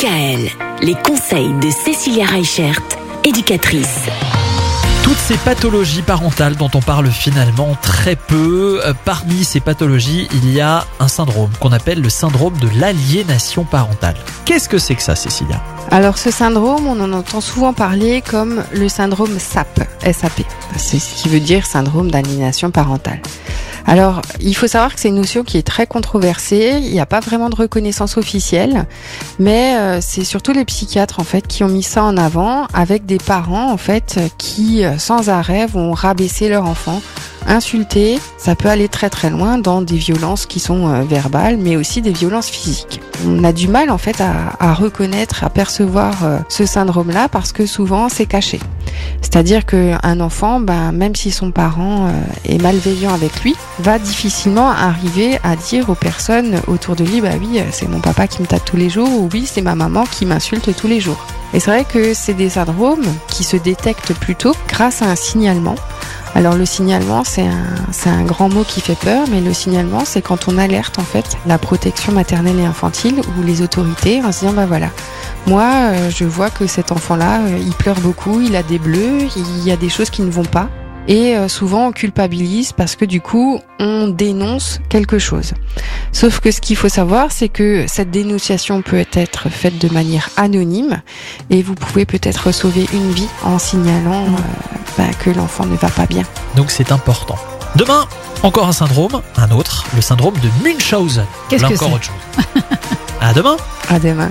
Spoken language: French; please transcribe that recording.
DKL, les conseils de Cécilia Reichert, éducatrice. Toutes ces pathologies parentales dont on parle finalement très peu, euh, parmi ces pathologies, il y a un syndrome qu'on appelle le syndrome de l'aliénation parentale. Qu'est-ce que c'est que ça, Cécilia? Alors ce syndrome, on en entend souvent parler comme le syndrome SAP, SAP. C'est ce qui veut dire syndrome d'aliénation parentale. Alors, il faut savoir que c'est une notion qui est très controversée. Il n'y a pas vraiment de reconnaissance officielle, mais euh, c'est surtout les psychiatres en fait qui ont mis ça en avant, avec des parents en fait qui euh, sans arrêt vont rabaisser leur enfant insulter, ça peut aller très très loin dans des violences qui sont euh, verbales, mais aussi des violences physiques. On a du mal en fait à, reconnaître, à percevoir ce syndrome-là parce que souvent c'est caché. C'est-à-dire qu'un enfant, ben, même si son parent euh, est malveillant avec lui, va difficilement arriver à dire aux personnes autour de lui, bah oui, c'est mon papa qui me tape tous les jours, ou oui, c'est ma maman qui m'insulte tous les jours. Et c'est vrai que c'est des syndromes qui se détectent plutôt grâce à un signalement alors le signalement, c'est un, un grand mot qui fait peur, mais le signalement, c'est quand on alerte en fait la protection maternelle et infantile ou les autorités en se disant bah voilà, moi euh, je vois que cet enfant-là, euh, il pleure beaucoup, il a des bleus, il y a des choses qui ne vont pas. Et euh, souvent on culpabilise parce que du coup on dénonce quelque chose. Sauf que ce qu'il faut savoir, c'est que cette dénonciation peut être faite de manière anonyme et vous pouvez peut-être sauver une vie en signalant euh, bah, que l'enfant ne va pas bien. Donc c'est important. Demain, encore un syndrome, un autre, le syndrome de Munchausen. Qu'est-ce que encore c'est autre chose. à demain À demain.